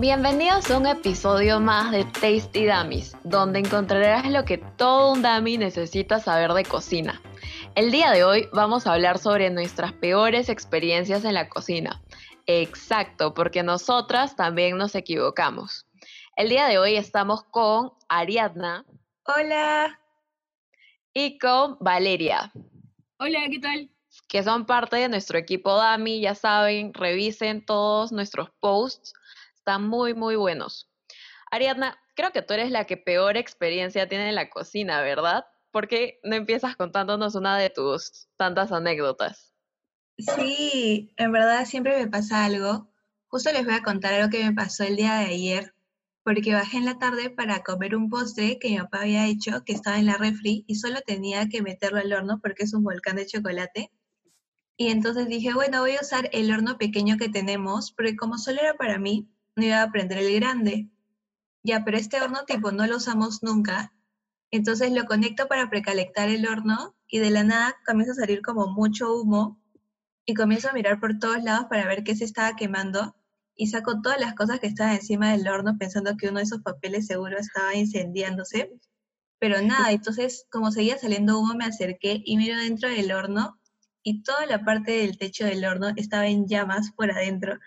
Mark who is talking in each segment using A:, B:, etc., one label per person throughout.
A: Bienvenidos a un episodio más de Tasty Dummies, donde encontrarás lo que todo un dummy necesita saber de cocina. El día de hoy vamos a hablar sobre nuestras peores experiencias en la cocina. Exacto, porque nosotras también nos equivocamos. El día de hoy estamos con Ariadna.
B: Hola.
A: Y con Valeria.
C: Hola, ¿qué tal?
A: Que son parte de nuestro equipo DAMI, ya saben, revisen todos nuestros posts están muy, muy buenos. Ariadna, creo que tú eres la que peor experiencia tiene en la cocina, ¿verdad? ¿Por qué no empiezas contándonos una de tus tantas anécdotas?
B: Sí, en verdad siempre me pasa algo. Justo les voy a contar algo que me pasó el día de ayer, porque bajé en la tarde para comer un postre que mi papá había hecho, que estaba en la refri, y solo tenía que meterlo al horno porque es un volcán de chocolate. Y entonces dije, bueno, voy a usar el horno pequeño que tenemos, porque como solo era para mí, iba a prender el grande. Ya, pero este horno tipo no lo usamos nunca. Entonces lo conecto para precalentar el horno y de la nada comienza a salir como mucho humo y comienzo a mirar por todos lados para ver qué se estaba quemando y saco todas las cosas que estaban encima del horno pensando que uno de esos papeles seguro estaba incendiándose. Pero nada, entonces como seguía saliendo humo me acerqué y miro dentro del horno y toda la parte del techo del horno estaba en llamas por adentro.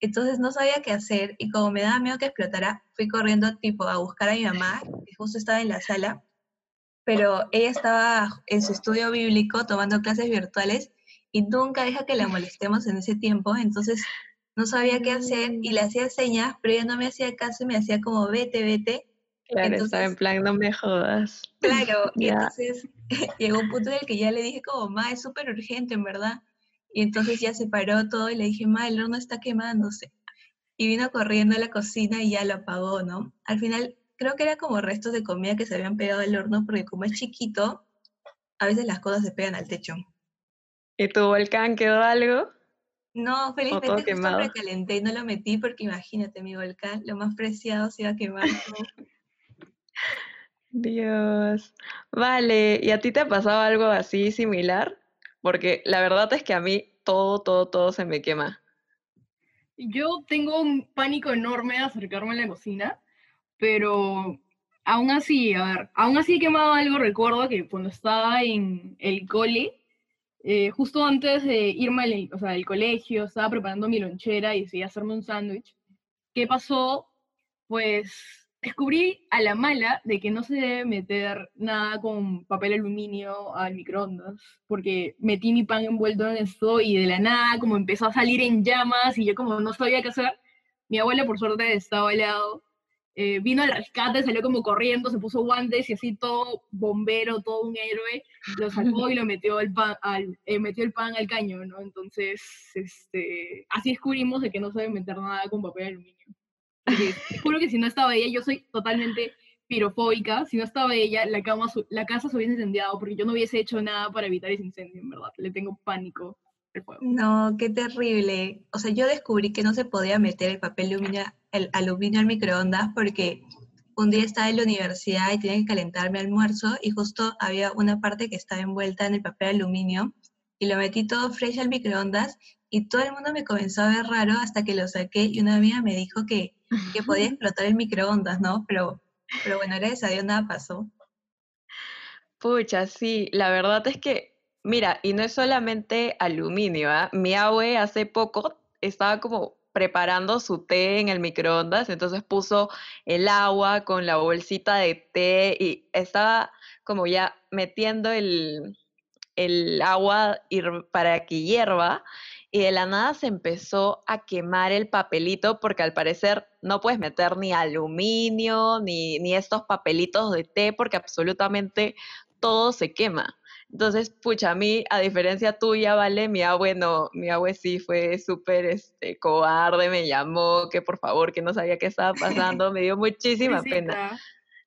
B: Entonces no sabía qué hacer y como me daba miedo que explotara, fui corriendo tipo a buscar a mi mamá, que justo estaba en la sala, pero ella estaba en su estudio bíblico tomando clases virtuales y nunca deja que la molestemos en ese tiempo, entonces no sabía qué hacer y le hacía señas, pero ella no me hacía caso y me hacía como vete, vete.
A: Claro, estaba en plan, no me jodas.
B: Claro, y entonces llegó un punto en el que ya le dije como, ma, es súper urgente, en verdad. Y entonces ya se paró todo y le dije, ma, el horno está quemándose. Y vino corriendo a la cocina y ya lo apagó, ¿no? Al final, creo que era como restos de comida que se habían pegado al horno, porque como es chiquito, a veces las cosas se pegan al techo.
A: ¿Y tu volcán quedó algo?
B: No, felizmente justo recalenté y no lo metí porque imagínate, mi volcán, lo más preciado se iba a quemar.
A: Dios. Vale, ¿y a ti te ha pasado algo así similar? Porque la verdad es que a mí todo, todo, todo se me quema.
C: Yo tengo un pánico enorme de acercarme a la cocina, pero aún así, a ver, aún así he quemado algo, recuerdo que cuando estaba en el cole, eh, justo antes de irme al, o sea, del colegio, estaba preparando mi lonchera y decidí hacerme un sándwich. ¿Qué pasó? Pues descubrí a la mala de que no se debe meter nada con papel aluminio al microondas, porque metí mi pan envuelto en esto y de la nada como empezó a salir en llamas y yo como no sabía qué hacer, mi abuela por suerte estaba al lado, eh, vino al rescate, salió como corriendo, se puso guantes y así todo bombero, todo un héroe, lo sacó y lo metió, el pan, al, eh, metió el pan al caño, ¿no? Entonces, este, así descubrimos de que no se debe meter nada con papel aluminio juro que si no estaba ella, yo soy totalmente pirofóbica, si no estaba ella, la, cama, la casa se hubiese incendiado porque yo no hubiese hecho nada para evitar ese incendio, en verdad. Le tengo pánico al fuego.
B: No, qué terrible. O sea, yo descubrí que no se podía meter el papel aluminio, el aluminio al microondas porque un día estaba en la universidad y tenía que calentar mi almuerzo y justo había una parte que estaba envuelta en el papel aluminio y lo metí todo fresh al microondas y todo el mundo me comenzó a ver raro hasta que lo saqué y una amiga me dijo que que podía explotar el microondas, ¿no? Pero, pero bueno, gracias a Dios nada pasó.
A: Pucha, sí, la verdad es que, mira, y no es solamente aluminio, ¿ah? Mi abue hace poco estaba como preparando su té en el microondas, entonces puso el agua con la bolsita de té y estaba como ya metiendo el, el agua para que hierva y de la nada se empezó a quemar el papelito porque al parecer no puedes meter ni aluminio ni, ni estos papelitos de té porque absolutamente todo se quema. Entonces, pucha, a mí, a diferencia tuya, ¿vale? Mi abue no, mi abue sí fue súper este, cobarde, me llamó, que por favor, que no sabía qué estaba pasando, me dio muchísima pena.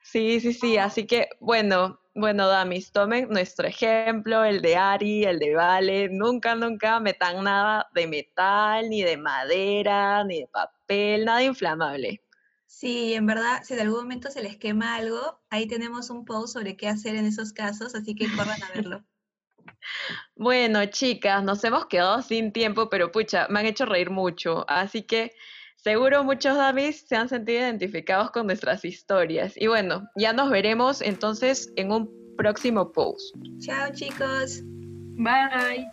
A: Sí, sí, sí, así que bueno, bueno, Damis, tomen nuestro ejemplo, el de Ari, el de Vale, nunca, nunca metan nada de metal, ni de madera, ni de papel, nada inflamable.
B: Sí, en verdad, si de algún momento se les quema algo, ahí tenemos un post sobre qué hacer en esos casos, así que corran a verlo.
A: Bueno, chicas, nos hemos quedado sin tiempo, pero pucha, me han hecho reír mucho, así que Seguro muchos Damis se han sentido identificados con nuestras historias. Y bueno, ya nos veremos entonces en un próximo post.
B: Chao chicos.
C: Bye.